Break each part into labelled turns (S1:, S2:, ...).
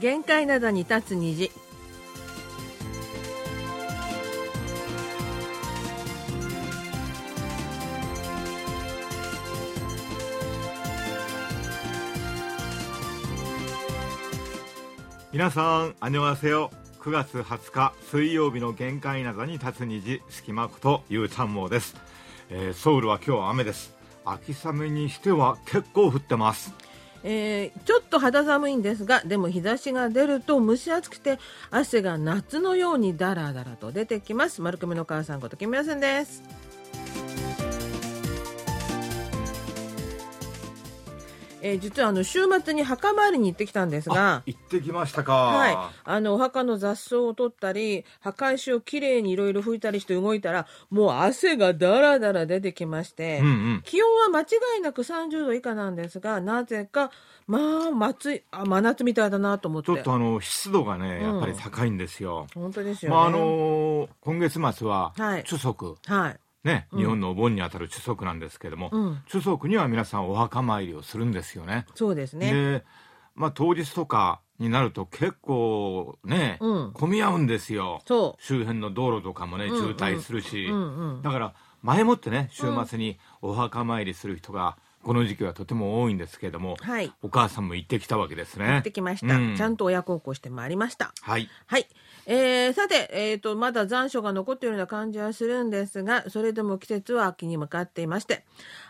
S1: 限界灘に立つ虹
S2: 皆さん、あにょわせよ。9月20日水曜日の限界灘に立つ虹、隙間ことゆうちゃんもです、えーソウルは今日は雨です。秋雨にしては結構降ってます。
S1: えーちょっと肌寒いんですがでも日差しが出ると蒸し暑くて汗が夏のようにダラダラと出てきます。丸組の母さんこと木村さんです。えー実はあの週末に墓参りに行ってきたんですが
S2: 行ってきましたか。
S1: はい、あのお墓の雑草を取ったり墓石をきれいにいろいろ拭いたりして動いたらもう汗がダラダラ出てきまして、
S2: うんうん。
S1: 気温は間違いなく30度以下なんですがなぜかまあ松いあ真夏みたいだなと思って。
S2: ちょっとあの湿度がね、
S1: うん。
S2: やっぱり高いんですよ。
S1: 本当ですよね、
S2: まああの今月末は
S1: はい。
S2: chu 足、
S1: はい
S2: ね、
S1: うん。
S2: 日本のお盆にあたる chu 足なんですけども、
S1: うん。
S2: chu 足には皆さんお墓参りをするんですよね。
S1: そうですね。
S2: で、まあ当日とかになると結構ね、
S1: うん。
S2: 混み合うんですよ。
S1: そ
S2: 周辺の道路とかもね、渋滞するし、
S1: ううんうん。
S2: だから前もってね週末にお墓参りする人がこの時期はとても多いんですけれども、
S1: はい。
S2: お母さんも行ってきたわけですね。
S1: 行ってきました、
S2: うん。
S1: ちゃんと親孝行してまいりました。
S2: はい。
S1: はい。えーさて、えーと、まだ残暑が残っているような感じはするんですが、それでも季節は秋に向かっていまして、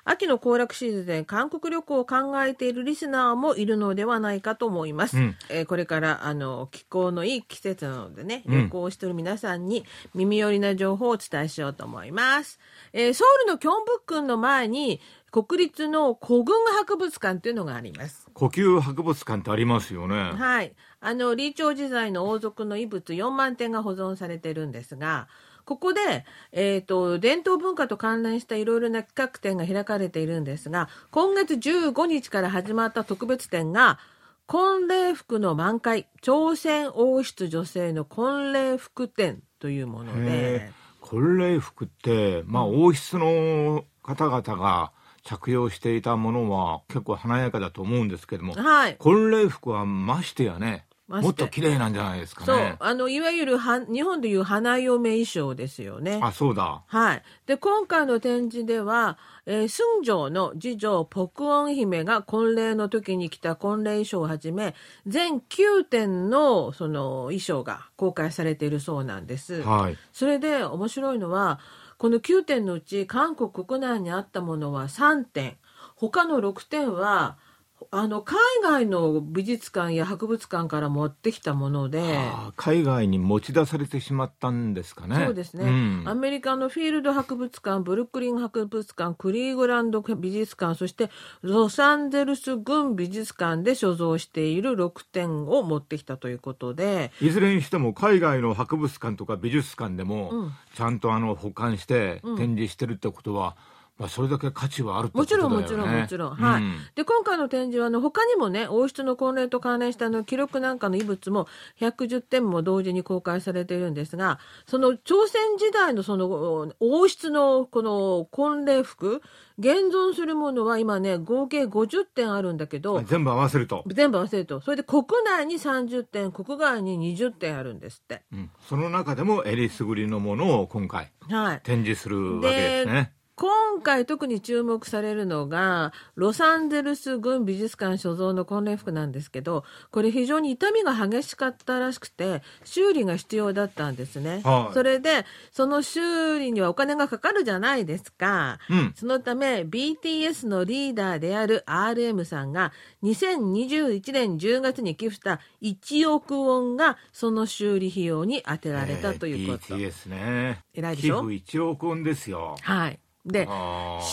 S1: 秋の行楽シーズンで韓国旅行を考えているリスナーもいるのではないかと思います。
S2: うん
S1: えーこれから、あの、気候のいい季節なのでね、
S2: うん
S1: 旅行をしている皆さんに耳寄りな情報をお伝えしようと思います。えーソウルのキョンブックンの前に、国立の古軍博物館というのがあります。
S2: 呼吸博物館ってありますよね。
S1: はい。あの、李朝時代の王族の遺物4万点が保存されてるんですが、ここで、えっ、と、伝統文化と関連したいろいろな企画展が開かれているんですが、今月15日から始まった特別展が、婚礼服の満開、朝鮮王室女性の婚礼服展というもの
S2: へ
S1: で
S2: え、婚礼服って、まあ、王室の方々が着用していたものは結構華やかだと思うんですけども、
S1: はい。
S2: 婚礼服はましてやね、もっと綺麗なんじゃないですか
S1: そう
S2: ね。、
S1: あの、いわゆるは、日本でいう花嫁衣装ですよね。
S2: あ、そうだ。
S1: はい。で、今回の展示では、えー、寸城の次女、ポクオン姫が婚礼の時に着た婚礼衣装をはじめ、全9点のその衣装が公開されているそうなんです。
S2: はい。
S1: それで面白いのは、この9点のうち韓国国内にあったものは3点、他の6点は、あの、海外の美術館や博物館から持ってきたもので、
S2: あー海外に持ち出されてしまったんですかね。
S1: そうですね、
S2: ん。
S1: アメリカのフィールド博物館ブルックリン博物館クリーグランド美術館そしてロサンゼルス軍美術館で所蔵している6点を持ってきたということで
S2: いずれにしても海外の博物館とか美術館でも、
S1: うん。
S2: ちゃんとあの保管して
S1: うん。
S2: 展示してるってことは、まあ、それだけ価値はあるってことだよね。
S1: もちろんもちろんもちろん。はい。
S2: うん。
S1: で今回の展示はあの他にもね王室の婚礼と関連したあの記録なんかの遺物も110点も同時に公開されているんですがその朝鮮時代のその王室のこの婚礼服現存するものは今ね合計50点あるんだけど
S2: 全部合わせると、
S1: 全部合わせると。それで国内に30点国外に20点あるんですって。
S2: うん。その中でもえりすぐりのものを今回
S1: はい。
S2: 展示するわけですね。
S1: 今回特に注目されるのがロサンゼルス軍美術館所蔵の婚礼服なんですけどこれ非常に傷みが激しかったらしくて修理が必要だったんですね、
S2: はい
S1: それでその修理にはお金がかかるじゃないですか、
S2: うん
S1: そのため BTS のリーダーである RM さんが2021年10月に寄付した1億ウォンがその修理費用に充てられたということ。
S2: えー BTS ね。
S1: 偉いでしょ？
S2: 寄付1億円ですよ。
S1: はい。で、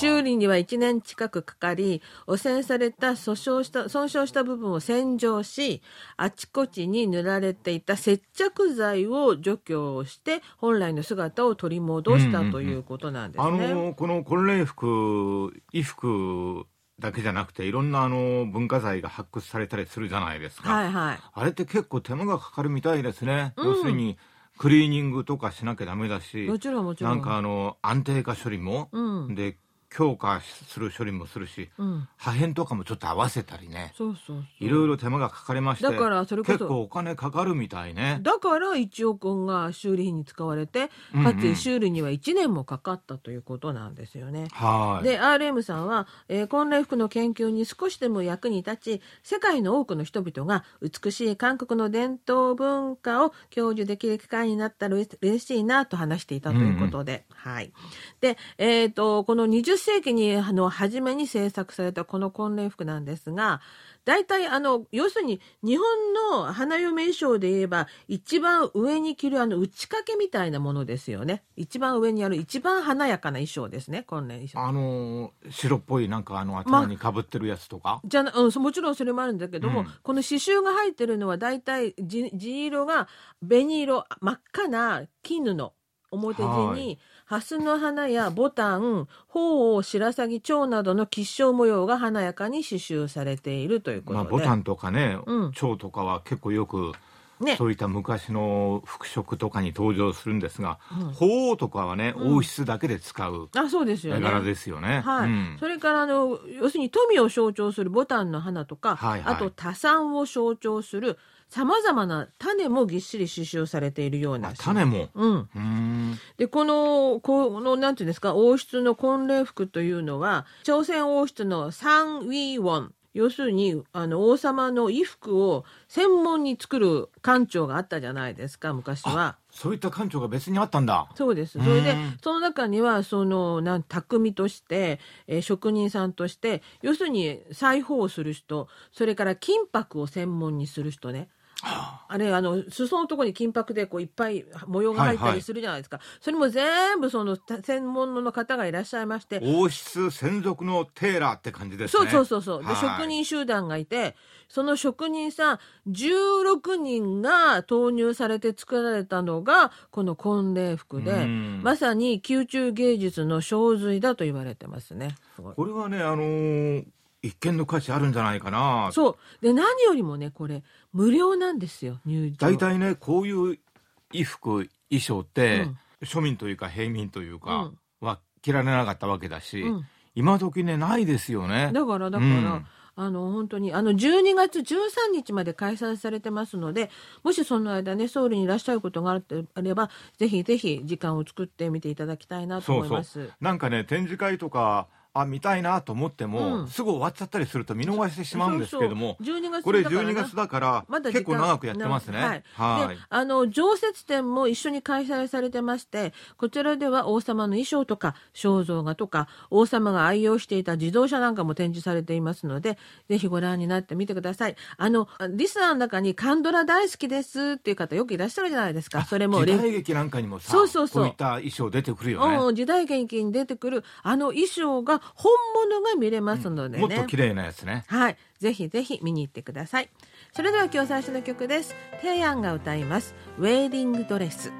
S1: 修理には1年近くかかり、汚染された訴訟した、損傷した部分を洗浄し、あちこちに塗られていた接着剤を除去して、本来の姿を取り戻したということなんです
S2: あ
S1: ね。
S2: のこの婚礼服衣服だけじゃなくていろんなあの文化財が発掘されたりするじゃないですか、
S1: はいはい。
S2: あれって結構手間がかかるみたいですね、
S1: うん。
S2: 要するにクリーニングとかしなきゃダメだし
S1: もちろんもちろん。
S2: なんかあの安定化処理も、
S1: うん。
S2: で強化する処理もするし、
S1: うん。
S2: 破片とかもちょっと合わせたりね。
S1: そうそう
S2: いろいろ手間がかかりまして
S1: だからそれこそ
S2: 結構お金かかるみたいね。
S1: だから1億円が修理費に使われて
S2: うんうん。
S1: かつ修理には1年もかかったということなんですよね。
S2: はい。
S1: で RM さんは、えー、婚礼服の研究に少しでも役に立ち世界の多くの人々が美しい韓国の伝統文化を享受できる機会になったらうれ嬉しいなと話していたということで、はい。で、えっ、と、この20世紀に、あの、初めに制作されたこの婚礼服なんですが、大体、あの、要するに、日本の花嫁衣装で言えば、一番上に着るあの、打ち掛けみたいなものですよね。一番上にある一番華やかな衣装ですね、婚礼衣装。
S2: あのー白っぽいなんかあの頭にかぶってるやつとか、
S1: じゃなうん、そもちろんそれもあるんだけども、
S2: うん
S1: この刺繍が入ってるのは大体地地色が紅色真っ赤な金布表地
S2: は
S1: に蓮の花やボタン鳳凰白鷺蝶などの吉祥模様が華やかに刺繍されているということで、
S2: まあ、ボタンとかね、
S1: うん。
S2: 蝶とかは結構よく
S1: ね。
S2: そういった昔の服飾とかに登場するんですが、
S1: うん。
S2: 鳳凰とかはね、
S1: うん。
S2: 王室だけで使う
S1: あそうですよね。
S2: 絵柄ですよね。
S1: はい。
S2: うん。
S1: それからあの要するに富を象徴するボタンの花とか、
S2: はいはい。
S1: あと多産を象徴するさまざまな種もぎっしり刺繍されているような
S2: あ種も？
S1: うん、
S2: うーん
S1: でこのこのなんていうんですか王室の婚礼服というのは朝鮮王室のサン・ウィーウォン要するにあの王様の衣服を専門に作る官庁があったじゃないですか昔は。
S2: そういった館長が別にあったんだ。
S1: そうです。それで
S2: うん、
S1: その中には、その、なん、匠として、えー職人さんとして、要するに裁縫をする人、それから金箔を専門にする人ね。あれ、あの、裾のところに金箔でこういっぱい模様が入った
S2: はいはい
S1: りするじゃないですか。それも全部そのた専門の方がいらっしゃいまして、
S2: 王室専属のテーラーって感じです
S1: そう
S2: ね。
S1: そうそうそう。で、
S2: はい
S1: 職人集団がいて、その職人さん16人が投入されて作られたのが、この婚礼服で
S2: うん、
S1: まさに宮中芸術の精髄だと言われてますね。
S2: これはね、あのー一見の価値あるんじゃないかな。
S1: そう。で、何よりもね、これ、無料なんですよ、入場。
S2: 大体ね、こういう衣服、衣装って、
S1: うん
S2: 庶民というか平民というか、
S1: うん
S2: は着られなかったわけだし、
S1: うん
S2: 今時ね、ないですよね。
S1: だから、だから、
S2: うん
S1: あの、本当に、あの、12月13日まで開催されてますので、もしその間ね、ソウルにいらっしゃることがあるとあれば、ぜひぜひ時間を作ってみていただきたいなと
S2: そうそう
S1: 思います。。
S2: なんかね、展示会とか、あ、見たいなと思っても、
S1: うん
S2: すぐ終わっちゃったりすると見逃してしまうんですけども、
S1: そうそう12月
S2: これ
S1: だからな
S2: 12月だから、
S1: まだ
S2: 結構長くやってますね。
S1: はい。
S2: はい
S1: で、あの、常設展も一緒に開催されてまして、こちらでは王様の衣装とか、肖像画とか、王様が愛用していた自動車なんかも展示されていますので、ぜひご覧になってみてください。あの、リスナーの中にカンドラ大好きですっていう方よくいらっしゃるじゃないですか。それもレ
S2: 時代劇なんかにもさ
S1: そうそうそう
S2: こういった衣装出てくるよね。
S1: うん、時代劇に出てくるあの衣装が本物が見れますのでね。
S2: もっと綺麗なやつね。
S1: はい。ぜひぜひ見に行ってください。それでは今日最初の曲です。テイアンが歌います。ウェーディングドレス。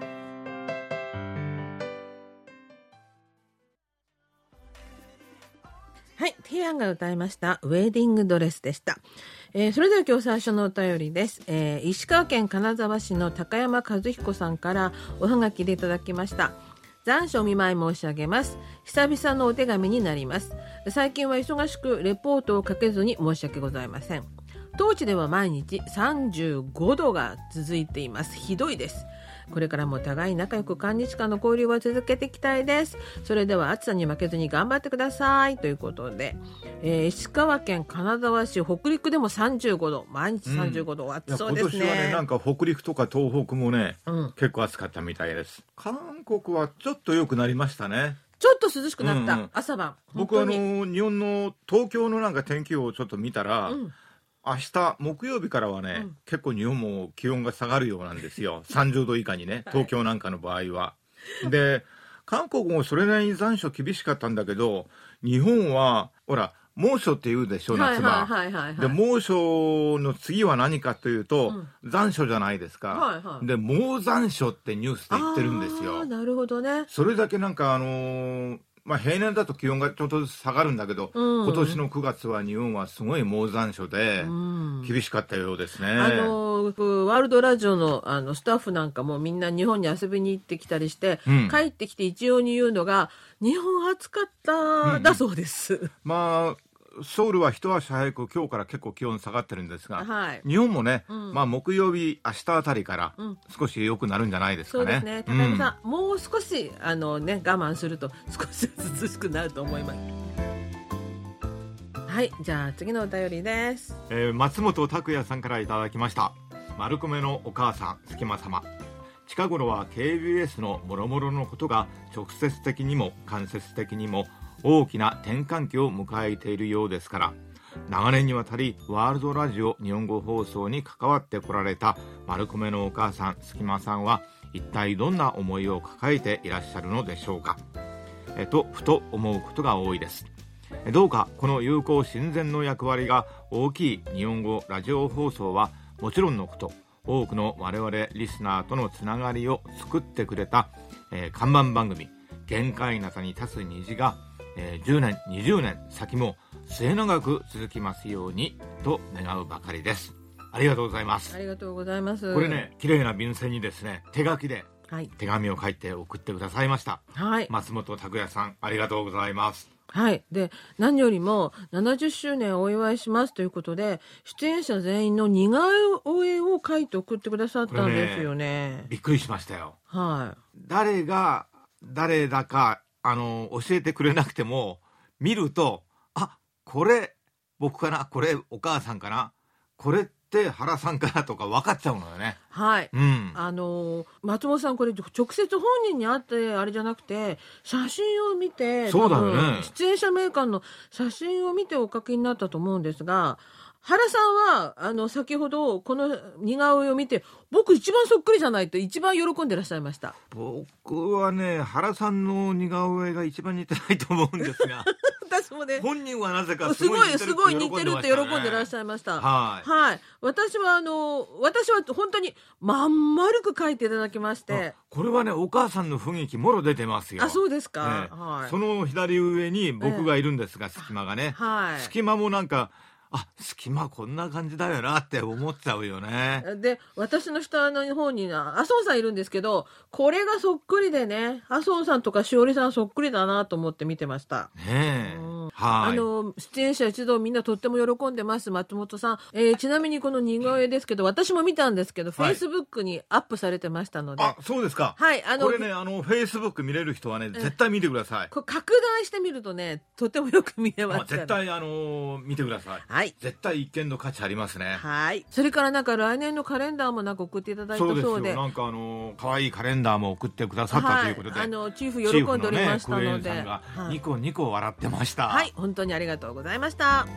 S1: はい。テイアンが歌いました。ウェーディングドレスでした。えーそれでは今日最初のお便りです。えー石川県金沢市の高山和彦さんからおはがきでいただきました。残暑お見舞い申し上げます。久々のお手紙になります。最近は忙しくレポートをかけずに申し訳ございません。当地では毎日35度が続いています。ひどいです。これからも互い仲良く韓日間の交流は続けていきたいです。それでは暑さに負けずに頑張ってください。ということで、えー石川県金沢市北陸でも35度、毎日35度、
S2: い
S1: 暑
S2: や
S1: そうですね。
S2: 今年はね、なんか北陸とか東北もね、
S1: うん
S2: 結構暑かったみたいです。韓国はちょっと良くなりましたね。
S1: ちょっと涼しくなった、
S2: うんうん
S1: 朝晩。
S2: 僕あの日本の東京のなんか天気予報をちょっと見たら、
S1: うん
S2: 明日木曜日からはね、
S1: うん
S2: 結構日本も気温が下がるようなんですよ 30度以下にね東京なんかの場合は。で韓国もそれなりに残暑厳しかったんだけど日本はほら猛暑って言うでしょ夏場。
S1: はいはいはいはい、はい。
S2: で猛暑の次は何かというと、残暑じゃないですか、
S1: はいはい
S2: で猛残暑ってニュースで言ってるんですよ
S1: なるほどね。
S2: それだけなんかあのーまあ、平年だと気温がちょっとずつ下がるんだけど、
S1: うん
S2: 今年の9月は日本はすごい猛残暑で
S1: うん
S2: 厳しかったようですね。
S1: あのワールドラジオのあのスタッフなんかもみんな日本に遊びに行ってきたりして、
S2: うん
S1: 帰ってきて一様に言うのが日本暑かっただそうです。
S2: まあソウルは一足早く今日から結構気温下がってるんですが、
S1: はい
S2: 日本もね、
S1: うん
S2: まあ木曜日明日あたりから
S1: うん
S2: 少し良くなるんじゃないですかね。
S1: そうですね。高山さん、もう少しあのね我慢すると少しずつ涼しくなると思います。はい、じゃあ次のお便りです。
S2: えー松本拓也さんからいただきました丸米のお母さん隙間様近頃は KBS の諸々のことが直接的にも間接的にも大きな転換期を迎えているようですから長年にわたりワールドラジオ日本語放送に関わってこられた丸米のお母さん隙間さんは一体どんな思いを抱えていらっしゃるのでしょうか。えとふと思うことが多いです。どうかこの友好親善の役割が大きい日本語ラジオ放送はもちろんのこと多くの我々リスナーとのつながりを作ってくれた、えー看板番組「限界なさに立つ虹が」えー10年20年先も末永く続きますようにと願うばかりですありがとうございます
S1: ありがとうございます。
S2: これ。ね綺麗な便箋にですね手書きで
S1: はい。
S2: 手紙を書いて送ってくださいました
S1: はい。
S2: 松本拓也さんありがとうございます
S1: はい。で、何よりも70周年をお祝いしますということで、出演者全員の似顔絵を書いて送ってくださったんですよね。
S2: びっくりしましたよ
S1: はい。
S2: 誰が誰だかあの教えてくれなくても見るとあこれ僕かなこれお母さんかなこれって原さんかなとか分かっちゃうのよね。
S1: はい。
S2: うん。
S1: あのー松本さんこれ直接本人に会ってあれじゃなくて写真を見て
S2: そうだよね。
S1: 出演者名鑑の写真を見てお書きになったと思うんですが原さんはあの先ほどこの似顔絵を見て僕一番そっくりじゃないと一番喜んでらっしゃいました。
S2: 僕はね原さんの似顔絵が一番似てないと思うんですが
S1: 私もね
S2: 本人はなぜか
S1: すごいすごい似てるって喜んでらっし
S2: ゃ
S1: ゃいました。
S2: はい
S1: はい。私はあの私は本当にまん丸く書いていただきまして。
S2: これはねお母さんの雰囲気もろ出てますよ
S1: あ、そうですか。
S2: ええ
S1: はい。
S2: その左上に僕がいるんですが、隙間がね、
S1: はい。
S2: 隙間もなんかあ隙間こんな感じだよなって思っちゃうよね。
S1: で私の下の方にな麻生さんいるんですけどこれがそっくりでね麻生さんとかしおりさんそっくりだなと思って見てました。
S2: ねえ、
S1: うん。
S2: はい
S1: あの出演者一同みんなとっても喜んでます松本さん、えーちなみにこの似顔絵ですけど私も見たんですけど、フ
S2: はい。
S1: ェイスブックにアップされてましたので。
S2: あそうですか。
S1: はいあの
S2: これねあのフェイスブック見れる人はね絶対見てください、
S1: こう拡大してみるとねとてもよく見えます
S2: 絶対あの見てください。
S1: はい。
S2: 絶対一見の価値ありますね。
S1: はい。それからなんか来年のカレンダーもなんか送っていただいた
S2: そうで。す
S1: そうで
S2: よ。なんかあの可愛いカレンダーも送ってくださったということで、
S1: はい、あのチーフ喜んでおりましたの
S2: チーフ
S1: で、
S2: のねクエンさんが
S1: はい。
S2: ニコニコ笑ってました、
S1: はい、本当にありがとうございました。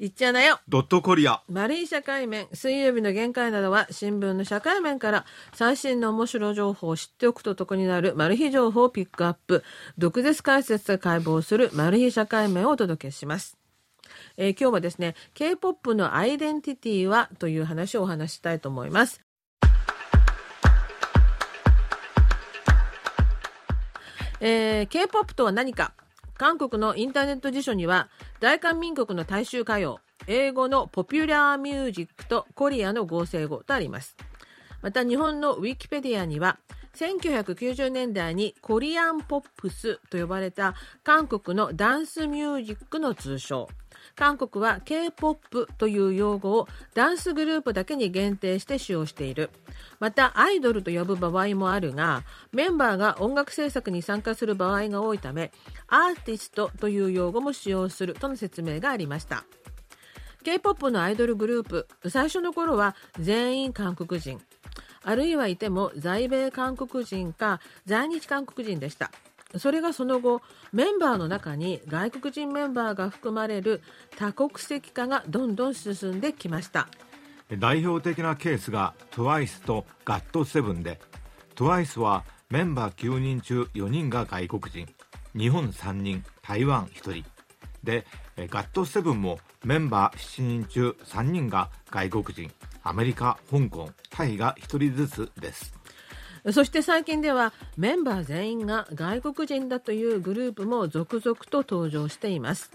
S1: いっちゃなよ。
S2: ドットコリア
S1: 丸い社会面、水曜日の限界などは新聞の社会面から最新の面白情報を知っておくと得になるマル秘情報をピックアップ、毒舌解説で解剖するマル秘社会面をお届けします。えー今日はですね、K-POP のアイデンティティはという話をお話したいと思います。えー K-POP とは何か韓国のインターネット辞書には大韓民国の大衆歌謡英語のポピュラーミュージックとコリアの合成語とありますまた日本のウィキペディアには1990年代にコリアンポップスと呼ばれた韓国のダンスミュージックの通称。韓国は K-POP という用語をダンスグループだけに限定して使用している。またアイドルと呼ぶ場合もあるがメンバーが音楽制作に参加する場合が多いためアーティストという用語も使用するとの説明がありました。K-POP のアイドルグループ最初の頃は全員韓国人。あるいはいても在米韓国人か在日韓国人でした。それがその後メンバーの中に外国人メンバーが含まれる多国籍化がどんどん進んできました。
S2: 代表的なケースが TWICE と GOT7 で TWICE はメンバー9人中4人が外国人。日本3人台湾1人。で GOT7 もメンバー7人中3人が外国人。アメリカ香港タイが1人ずつです。
S1: そして最近ではメンバー全員が外国人だというグループも続々と登場しています。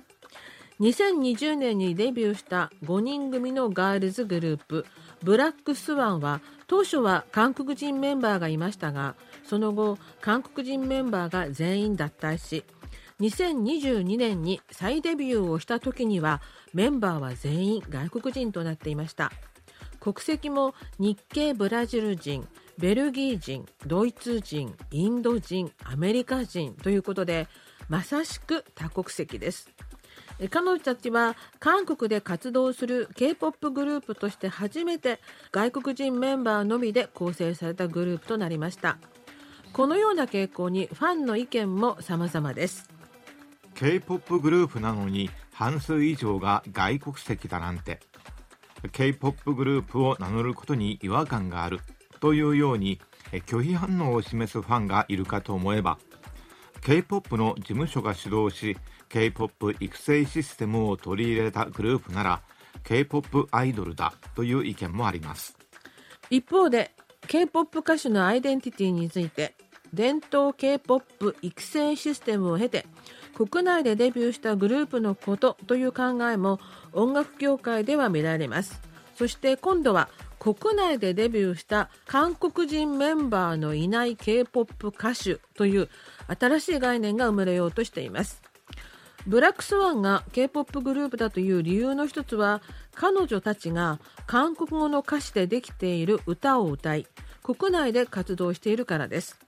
S1: 2020年にデビューした5人組のガールズグループブラックスワンは当初は韓国人メンバーがいましたがその後韓国人メンバーが全員脱退し2022年に再デビューをした時にはメンバーは全員外国人となっていました。国籍も日系ブラジル人ベルギー人ドイツ人インド人アメリカ人ということでまさしく多国籍です。彼女たちは韓国で活動する K-POP グループとして初めて外国人メンバーのみで構成されたグループとなりました。このような傾向にファンの意見も様々です。
S2: K-POP グループなのに半数以上が外国籍だなんて。K-POP グループを名乗ることに違和感がある。というように拒否反応を示すファンがいるかと思えば K-POP の事務所が主導し K-POP 育成システムを取り入れたグループなら K-POP アイドルだという意見もあります。
S1: 一方で K-POP 歌手のアイデンティティについて伝統 K-POP 育成システムを経て国内でデビューしたグループのことという考えも音楽業界では見られます。そして今度は国内でデビューした韓国人メンバーのいない K-POP 歌手という新しい概念が生まれようとしています。ブラックスワンが K-POP グループだという理由の一つは彼女たちが韓国語の歌詞でできている歌を歌い国内で活動しているからです。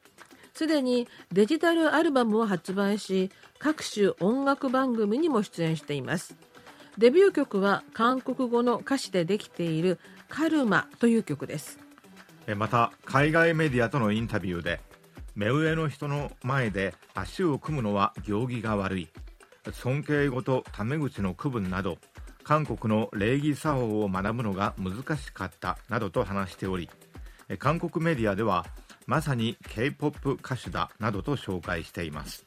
S1: すでにデジタルアルバムを発売し各種音楽番組にも出演しています。デビュー曲は韓国語の歌詞でできているカルマという曲です。
S2: また海外メディアとのインタビューで目上の人の前で足を組むのは行儀が悪い。尊敬語とタメ口の区分など韓国の礼儀作法を学ぶのが難しかったなどと話しており韓国メディアではまさに K-POP 歌手だなどと紹介しています。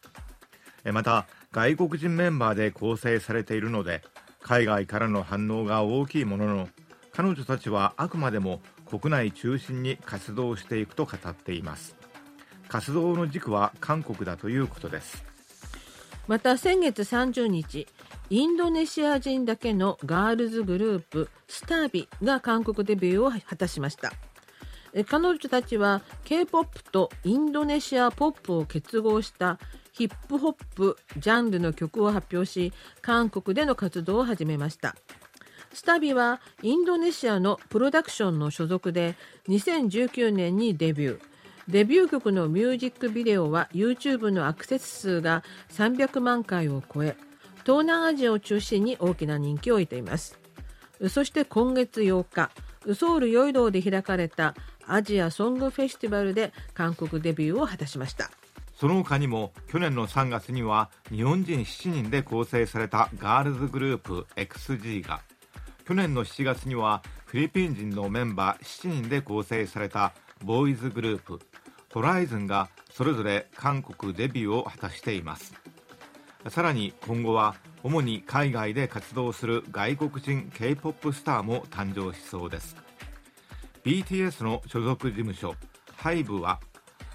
S2: また外国人メンバーで構成されているので海外からの反応が大きいものの彼女たちはあくまでも国内中心に活動していくと語っています。活動の軸は韓国だということです。
S1: また先月30日インドネシア人だけのガールズグループスタービが韓国デビューを果たしました。彼女たちは K-POP とインドネシアポップを結合したヒップホップジャンルの曲を発表し韓国での活動を始めました。スタビはインドネシアのプロダクションの所属で2019年にデビュー。デビュー曲のミュージックビデオは YouTube のアクセス数が300万回を超え東南アジアを中心に大きな人気を得ています。そして今月8日ソウルヨイドで開かれたアジアソングフェスティバルで韓国デビューを果たしました。
S2: その他にも去年の3月には日本人7人で構成されたガールズグループ XG が。去年の7月にはフィリピン人のメンバー7人で構成されたボーイズグループホライズンがそれぞれ韓国デビューを果たしています。さらに今後は主に海外で活動する外国人 K-POP スターも誕生しそうです。BTS の所属事務所 HYBE は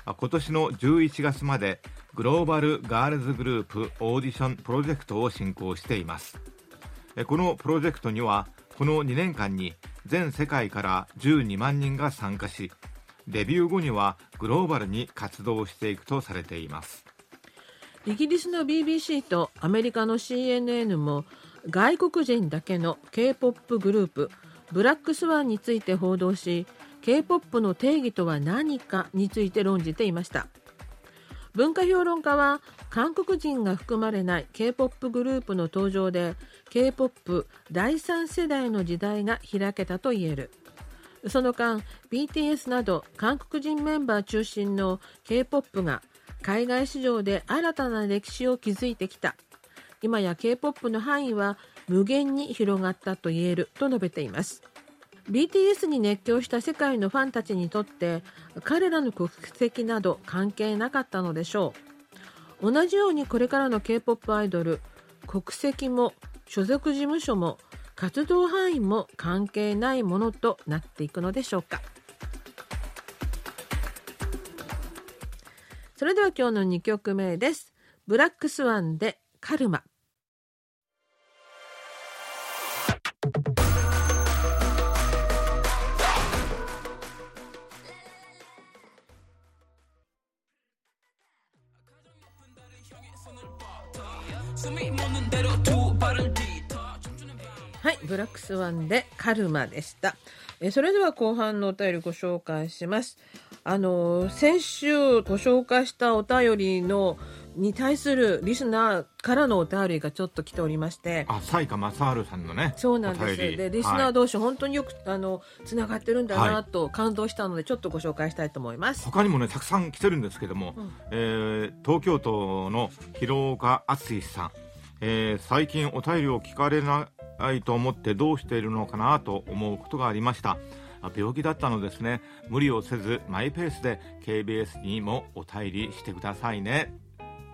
S2: 今年の11月までグローバルガールズグループオーディションプロジェクトを進行しています。このプロジェクトにはこの2年間に全世界から12万人が参加しデビュー後にはグローバルに活動していくとされています。
S1: イギリスの BBC とアメリカの CNN も外国人だけの K-POP グループブラックスワンについて報道し K-POP の定義とは何かについて論じていました。文化評論家は韓国人が含まれない K-POP グループの登場で K-POP 第3世代の時代が開けたと言える。その間 BTS など韓国人メンバー中心の K-POP が海外市場で新たな歴史を築いてきた。今や K-POP の範囲は無限に広がったと言えると述べています。BTS に熱狂した世界のファンたちにとって彼らの国籍など関係なかったのでしょう。同じようにこれからの K-POP アイドル国籍も所属事務所も活動範囲も関係ないものとなっていくのでしょうか。それでは今日の2曲目です。ブラックスワンでカルマ。ブラックスワンでカルマでした。えそれでは後半のお便りご紹介します。あの先週ご紹介したお便りのに対するリスナーからのお便りがちょっと来ておりまして。
S2: あ西川正治さんのね
S1: そうなんです。でリスナー
S2: はい
S1: 同士、本当によくあのつながってるんだなと感動したのでちょっとご紹介したいと思います、
S2: 他にもねたくさん来てるんですけども、
S1: うん。
S2: えー東京都の広岡敦さん、えー最近お便りを聞かれないと思ってどうしているのかなと思うことがありました。あ病気だったのですね。無理をせずマイペースで KBS にもお便りしてくださいね。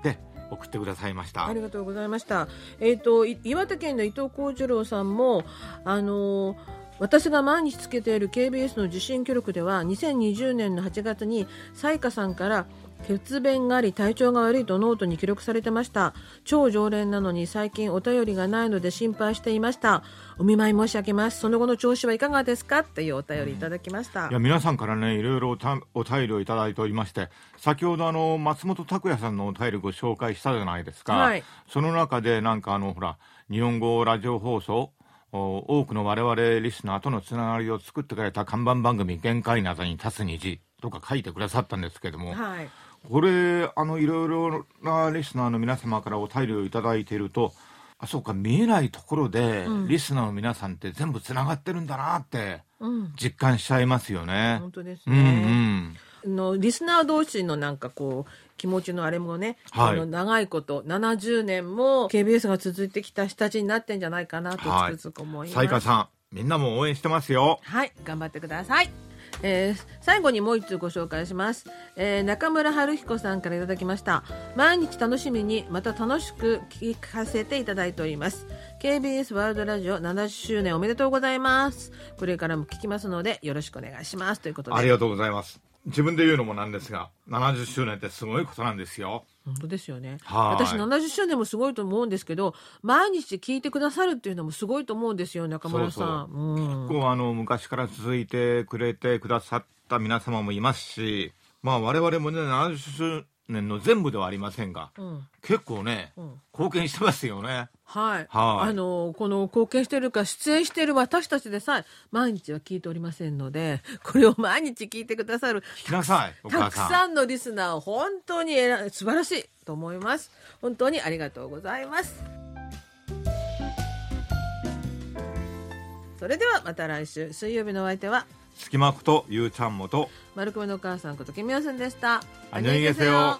S2: で送ってくださいました。
S1: ありがとうございました。えっ、と岩手県の伊藤幸次郎さんもあのー私が毎日つけている KBS の受信記録では2020年の8月に彩花さんから血便があり体調が悪いとノートに記録されてました。超常連なのに最近お便りがないので心配していました。お見舞い申し上げます。その後の調子はいかがですか？っていうお便りいただきました、
S2: いや皆さんからねいろいろお便りをいただいておりまして先ほどあの松本拓也さんのお便りご紹介したじゃないですか、
S1: はい。
S2: その中でなんかあのほら日本語ラジオ放送お多くの我々リスナーとのつながりを作ってくれた看板番組「限界などに立つ虹」とか書いてくださったんですけども、
S1: はい
S2: これあのいろいろなリスナーの皆様からお便りをいただいているとあそうか見えないところで、
S1: うん。
S2: リスナーの皆さんって全部つながってるんだなって
S1: うん。
S2: 実感しちゃいますよね。
S1: 本当です
S2: うん
S1: ね、
S2: うん。
S1: のリスナー同士のなんかこう気持ちのあれもね、
S2: はい。
S1: あの長いこと70年も KBS が続いてきた人たちになってんじゃないかなとつくづく思います。
S2: 西川さんみんなも応援してますよ。
S1: はい、頑張ってください。えー最後にもう一通ご紹介します、えー中村春彦さんからいただきました。毎日楽しみにまた楽しく聞かせていただいております。KBS ワールドラジオ70周年おめでとうございます。これからも聞きますのでよろしくお願いします。ということで。
S2: ありがとうございます。自分で言うのもなんですが70周年ってすごいことなんですよ。
S1: 本当ですよね。
S2: はい。
S1: 私70周年もすごいと思うんですけど毎日聞いてくださるっていうのもすごいと思うんですよ中村さん。うん。
S2: こうあの昔から続いてくれてくださった皆様もいますしまあ我々もね70周年の全部ではありませんが
S1: うん。
S2: 結構ね
S1: うん。
S2: 貢献してますよね
S1: はい。
S2: はい、
S1: あの、この貢献してるか、出演してる私たちでさえ、毎日は聞いておりませんので、これを毎日聞いてくださる。
S2: ささ
S1: たく
S2: さん
S1: のリスナー本当に素晴らしいと思います。本当にありがとうございます。それではまた来週、水曜日のお相手は、
S2: 隙間ことゆうちゃんもと、
S1: 丸くめのお母さんことけみやせんでした。
S2: あにょいげせよ。